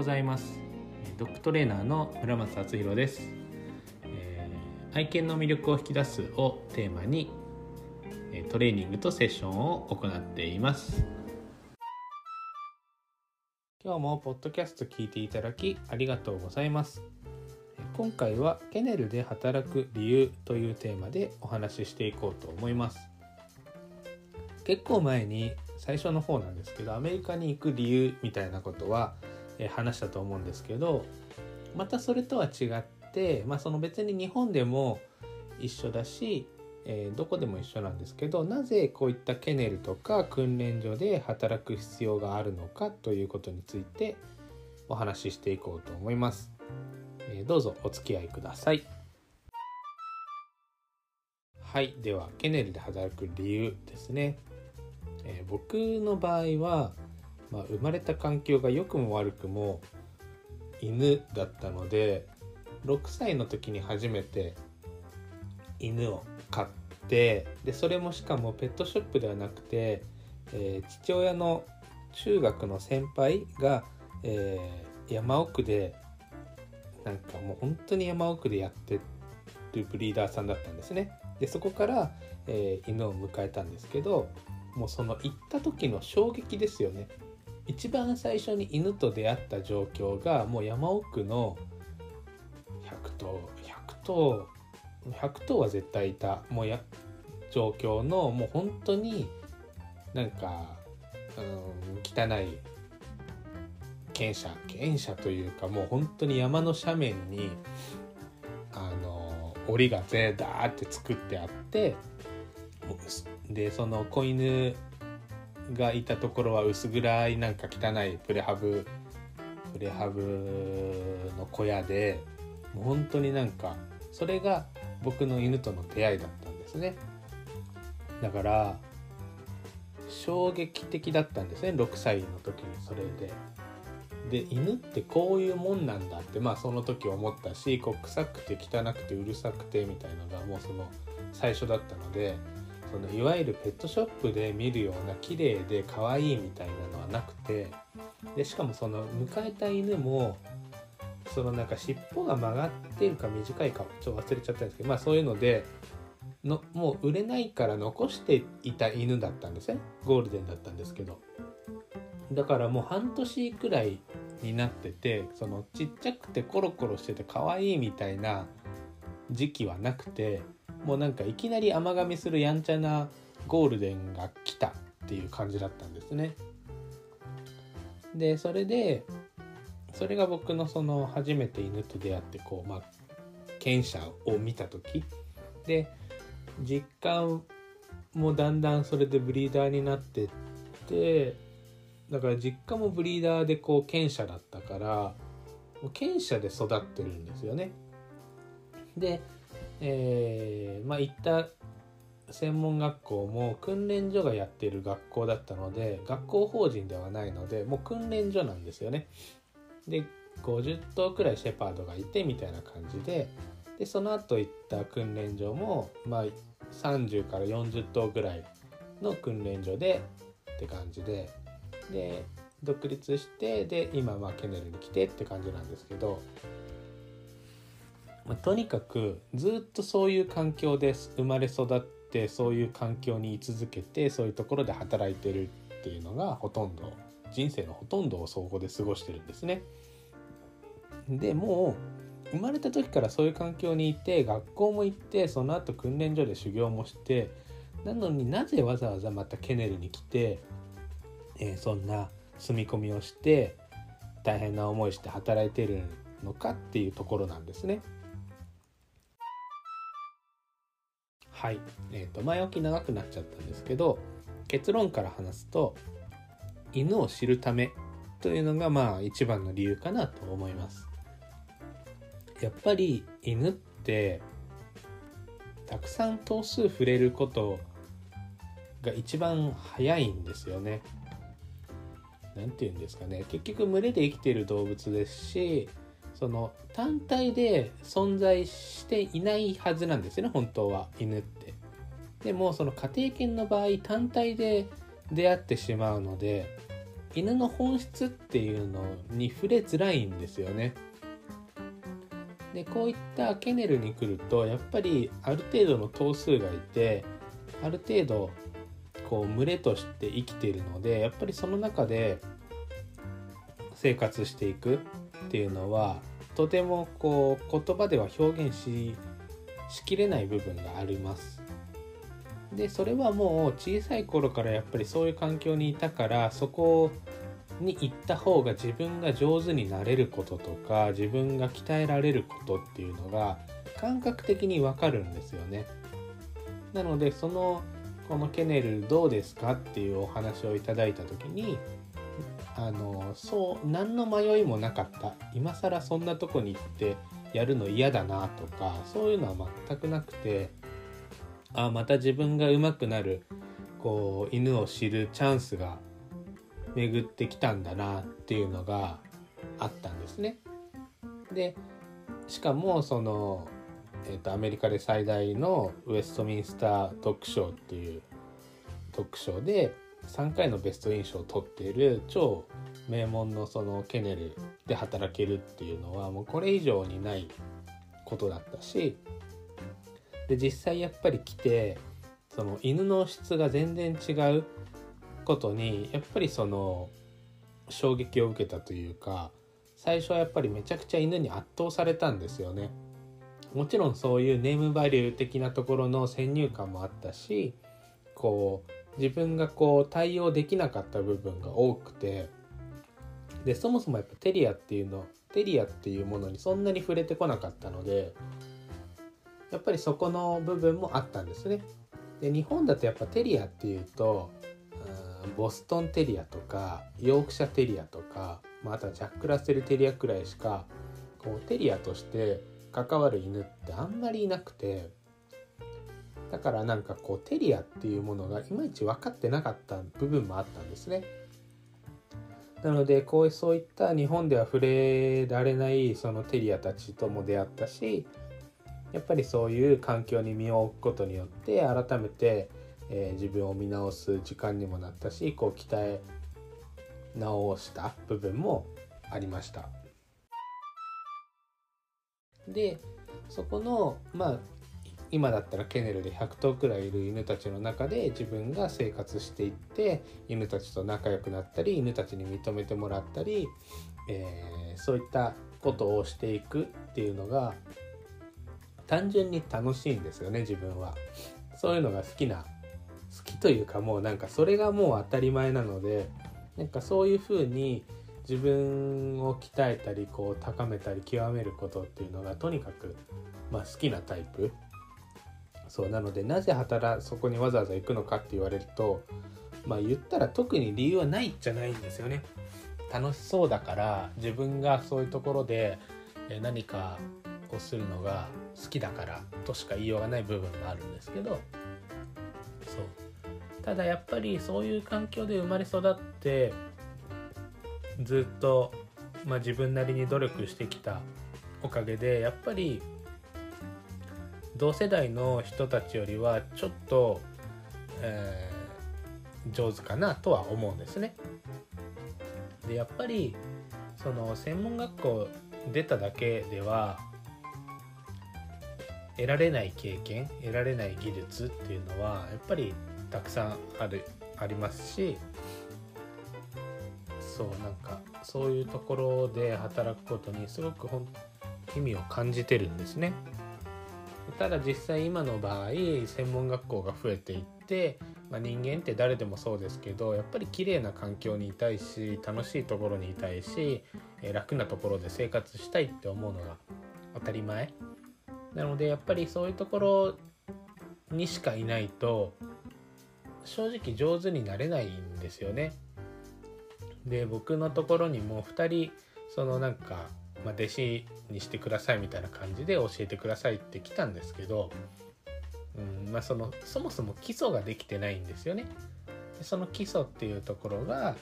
ございます。ドッグトレーナーの村松敦弘です、えー、愛犬の魅力を引き出すをテーマにトレーニングとセッションを行っています。今日もポッドキャスト聞いていただきありがとうございます。今回はケネルで働く理由というテーマでお話ししていこうと思います。結構前に最初の方なんですけどアメリカに行く理由みたいなことは、話したと思うんですけどまたそれとは違って、まあ、その別に日本でも一緒だし、えー、どこでも一緒なんですけどなぜこういったケネルとか訓練所で働く必要があるのかということについてお話ししていこうと思います。えー、どうぞお付き合いください。はい、ではケネルで働く理由ですね。えー、僕の場合は、まあ、生まれた環境が良くも悪くも犬だったので6歳の時に初めて犬を飼ってでそれもしかもペットショップではなくて、えー、父親の中学の先輩が、えー、山奥でなんかもう本当に山奥でやってるブリーダーさんだったんですね。でそこから、えー、犬を迎えたんですけどもうその行った時の衝撃ですよね一番最初に犬と出会った状況がもう山奥の100頭100頭100頭は絶対いた。もうや状況のもう本当になんか、うん、汚い犬舎犬舎というかもう本当に山の斜面にあの檻がぜダーって作ってあってでその子犬がいたところは薄暗いなんか汚いプレハブプレハブの小屋でもう本当になんかそれが僕の犬との出会いだったんですねだから衝撃的だったんですね6歳の時にそれで。で犬ってこういうもんなんだってまあその時思ったしこう臭くて汚くてうるさくてみたいのがもうその最初だったのでそのいわゆるペットショップで見るような綺麗で可愛いみたいなのはなくてでしかもその迎えた犬もそのなんか尻尾が曲がってるか短いかちょっと忘れちゃったんですけどまあそういうのでのもう売れないから残していた犬だったんですね。ゴールデンだったんですけど。だからもう半年くらいになっててそのちっちゃくてコロコロしてて可愛いみたいな時期はなくてもうなんかいきなり甘噛みするやんちゃなゴールデンが来たっていう感じだったんですね。でそれでそれが僕のその初めて犬と出会ってこうまあ犬舎を見た時で実感もだんだんそれでブリーダーになってってだから実家もブリーダーでこう犬舎だったから犬舎で育ってるんですよね。でえー、まあ行った専門学校も訓練所がやっている学校だったので学校法人ではないのでもう訓練所なんですよね。で50頭くらいシェパードがいてみたいな感じででその後行った訓練所も、まあ、30から40頭ぐらいの訓練所でって感じでで独立してで今まあケネルに来てって感じなんですけどまあ、とにかくずっとそういう環境で生まれ育ってそういう環境に居続けてそういうところで働いてるっていうのがほとんど人生のほとんどをそこで過ごしてるんですね。でもう生まれた時からそういう環境にいて学校も行ってその後訓練所で修行もしてなのになぜわざわざまたケネルに来て、えー、そんな住み込みをして大変な思いして働いてるのかっていうところなんですね。はい、えーと、前置き長くなっちゃったんですけど結論から話すと犬を知るためというのがまあ一番の理由かなと思います。やっぱり犬ってたくさん頭数触れることが一番早いんですよね。何て言うんですかね。結局群れで生きている動物ですしその単体で存在していないはずなんですよね本当は犬ってでもその家庭犬の場合単体で出会ってしまうので犬の本質っていうのに触れづらいんですよね。でこういったケネルに来るとやっぱりある程度の頭数がいてある程度こう群れとして生きているのでやっぱりその中で生活していくっていうのはとてもこう言葉では表現ししきれない部分があります。でそれはもう小さい頃からやっぱりそういう環境にいたからそこに行った方が自分が上手になれることとか自分が鍛えられることっていうのが感覚的にわかるんですよね。なのでそのこのケネルどうですかっていうお話をいただいた時にあのそう何の迷いもなかった今更そんなとこに行ってやるの嫌だなとかそういうのは全くなくてあまた自分が上手くなるこう犬を知るチャンスが巡ってきたんだなっていうのがあったんですね。でしかもその、えーと、アメリカで最大のウェストミンスタードッグショーっていうドッグショーで3回のベストイン賞を取っている超名門のそのケネルで働けるっていうのはもうこれ以上にないことだったしで実際やっぱり来てその犬の質が全然違うことにやっぱりその衝撃を受けたというか最初はやっぱりめちゃくちゃ犬に圧倒されたんですよね。もちろんそういうネームバリュー的なところの先入観もあったしこう自分がこう対応できなかった部分が多くてでそもそもやっぱテリアっていうのテリアっていうものにそんなに触れてこなかったのでやっぱりそこの部分もあったんですね。で日本だとやっぱテリアっていうとボストンテリアとかヨークシャテリアとか、まあ、あとはジャック・ラッセルテリアくらいしかこうテリアとして関わる犬ってあんまりいなくてだからなんかこうテリアっていうものがいまいち分かってなかった部分もあったんですね。なのでこうそういった日本では触れられないそのテリアたちとも出会ったしやっぱりそういう環境に身を置くことによって改めて、えー、自分を見直す時間にもなったしこう鍛え直した部分もありました。でそこのまあ今だったらケネルで100頭くらいいる犬たちの中で自分が生活していって犬たちと仲良くなったり犬たちに認めてもらったり、えー、そういったことをしていくっていうのが単純に楽しいんですよね自分は。そういうのが好きな好きというかもうなんかそれがもう当たり前なのでなんかそういうふうに自分を鍛えたりこう高めたり極めることっていうのがとにかく、まあ、好きなタイプそうなのでなぜ働そこにわざわざ行くのかって言われるとまあ言ったら特に理由はないじゃないんですよね。楽しそうだから自分がそういうところで何かをするのが好きだからとしか言いようがない部分もあるんですけどそうただやっぱりそういう環境で生まれ育ってずっと、まあ、自分なりに努力してきたおかげでやっぱり同世代の人たちよりはちょっと、えー、上手かなとは思うんですね。でやっぱりその専門学校出ただけでは得られない経験得られない技術っていうのはやっぱりたくさんあるありますしそうなんかそういうところで働くことにすごく意味を感じてるんですね。ただ実際今の場合専門学校が増えていって、まあ、人間って誰でもそうですけどやっぱり綺麗な環境にいたいし楽しいところにいたいし、え楽なところで生活したいって思うのが当たり前なのでやっぱりそういうところにしかいないと正直上手になれないんですよね。で僕のところにも2人そのなんかまあ、弟子にしてくださいみたいな感じで教えてくださいって来たんですけど、うんまあ、そのそもそも基礎ができてないんですよね。でその基礎っていうところが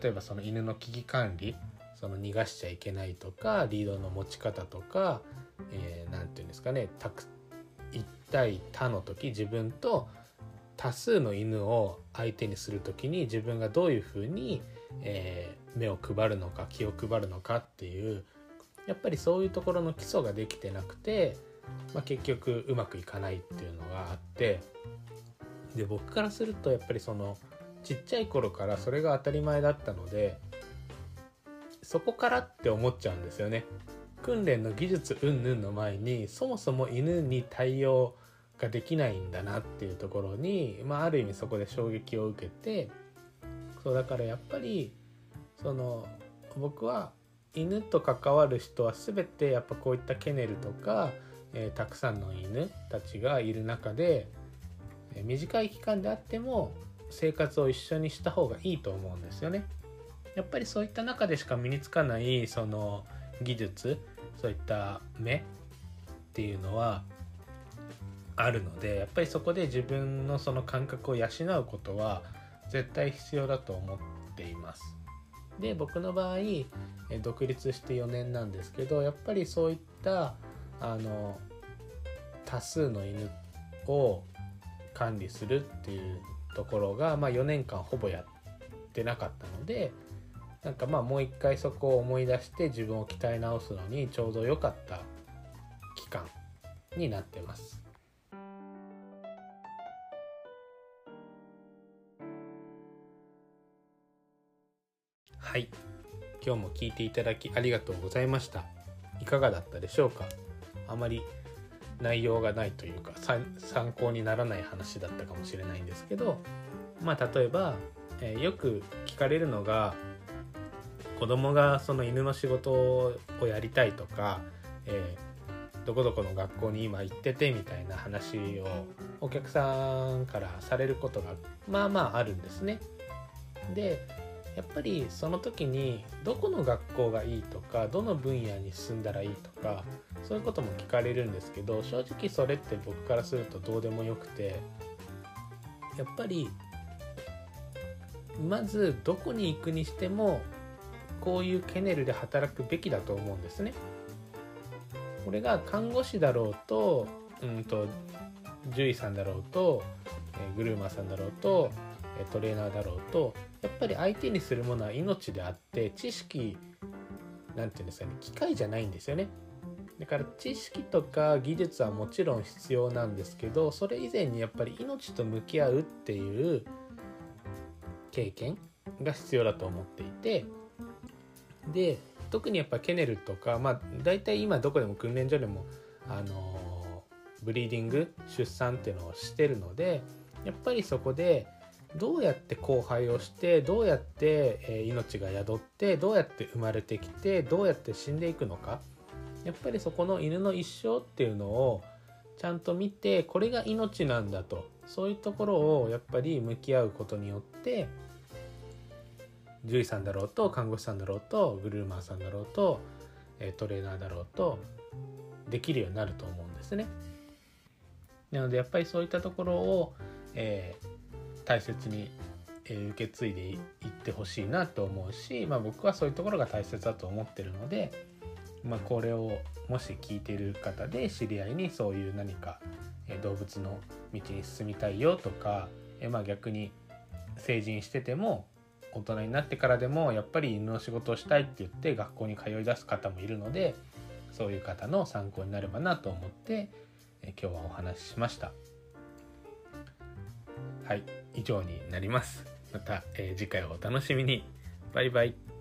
例えばその犬の危機管理その逃がしちゃいけないとかリードの持ち方とか何、えー、て言うんですかねたく1対他の時自分と多数の犬を相手にする時に自分がどういうふうに、えー、目を配るのか気を配るのかっていうやっぱりそういうところの基礎ができてなくて、まあ、結局うまくいかないっていうのがあってで僕からするとやっぱりそのちっちゃい頃からそれが当たり前だったのでそこからって思っちゃうんですよね。訓練の技術云々の前にそもそも犬に対応ができないんだなっていうところに、まあ、ある意味そこで衝撃を受けてそうだからやっぱりその僕は犬と関わる人は全てやっぱこういったケネルとか、えー、たくさんの犬たちがいる中で、えー、短い期間であっても生活を一緒にした方がいいと思うんですよね。やっぱりそういった中でしか身につかないその技術そういった目っていうのはあるのでやっぱりそこで自分のその感覚を養うことは絶対必要だと思っています。で僕の場合独立して4年なんですけどやっぱりそういったあの多数の犬を管理するっていうところが、まあ、4年間ほぼやってなかったのでなんかまあもう一回そこを思い出して自分を鍛え直すのにちょうど良かった期間になってます。はい。今日も聞いていただきありがとうございました。いかがだったでしょうか？あまり内容がないというか参考にならない話だったかもしれないんですけどまあ例えば、えー、よく聞かれるのが子供がその犬の仕事をやりたいとか、えー、どこどこの学校に今行っててみたいな話をお客さんからされることがまあまああるんですね。でやっぱりその時にどこの学校がいいとかどの分野に進んだらいいとかそういうことも聞かれるんですけど正直それって僕からするとどうでもよくてやっぱりまずどこに行くにしてもこういうケネルで働くべきだと思うんですね。これが看護師だろうと,、うんと、獣医さんだろうとグルーマーさんだろうとトレーナーだろうとやっぱり相手にするものは命であって知識なんていうんですかね機械じゃないんですよね。だから知識とか技術はもちろん必要なんですけどそれ以前にやっぱり命と向き合うっていう経験が必要だと思っていてで特にやっぱケネルとかまあ大体今どこでも訓練所でもあのブリーディング出産っていうのをしてるのでやっぱりそこでどうやって交配をしてどうやって命が宿ってどうやって生まれてきてどうやって死んでいくのかやっぱりそこの犬の一生っていうのをちゃんと見てこれが命なんだとそういうところをやっぱり向き合うことによって獣医さんだろうと看護師さんだろうとグルーマーさんだろうとトレーナーだろうとできるようになると思うんですね。なのでやっぱりそういったところを、えー、大切に、受け継いでいってほしいなと思うし、まあ、僕はそういうところが大切だと思ってるので、まあ、これをもし聞いてる方で知り合いにそういう何か、動物の道に進みたいよとか、まあ逆に成人してても大人になってからでもやっぱり犬の仕事をしたいって言って学校に通い出す方もいるのでそういう方の参考になればなと思って、今日はお話ししました。はい。以上になります。また、えー、次回をお楽しみに。バイバイ。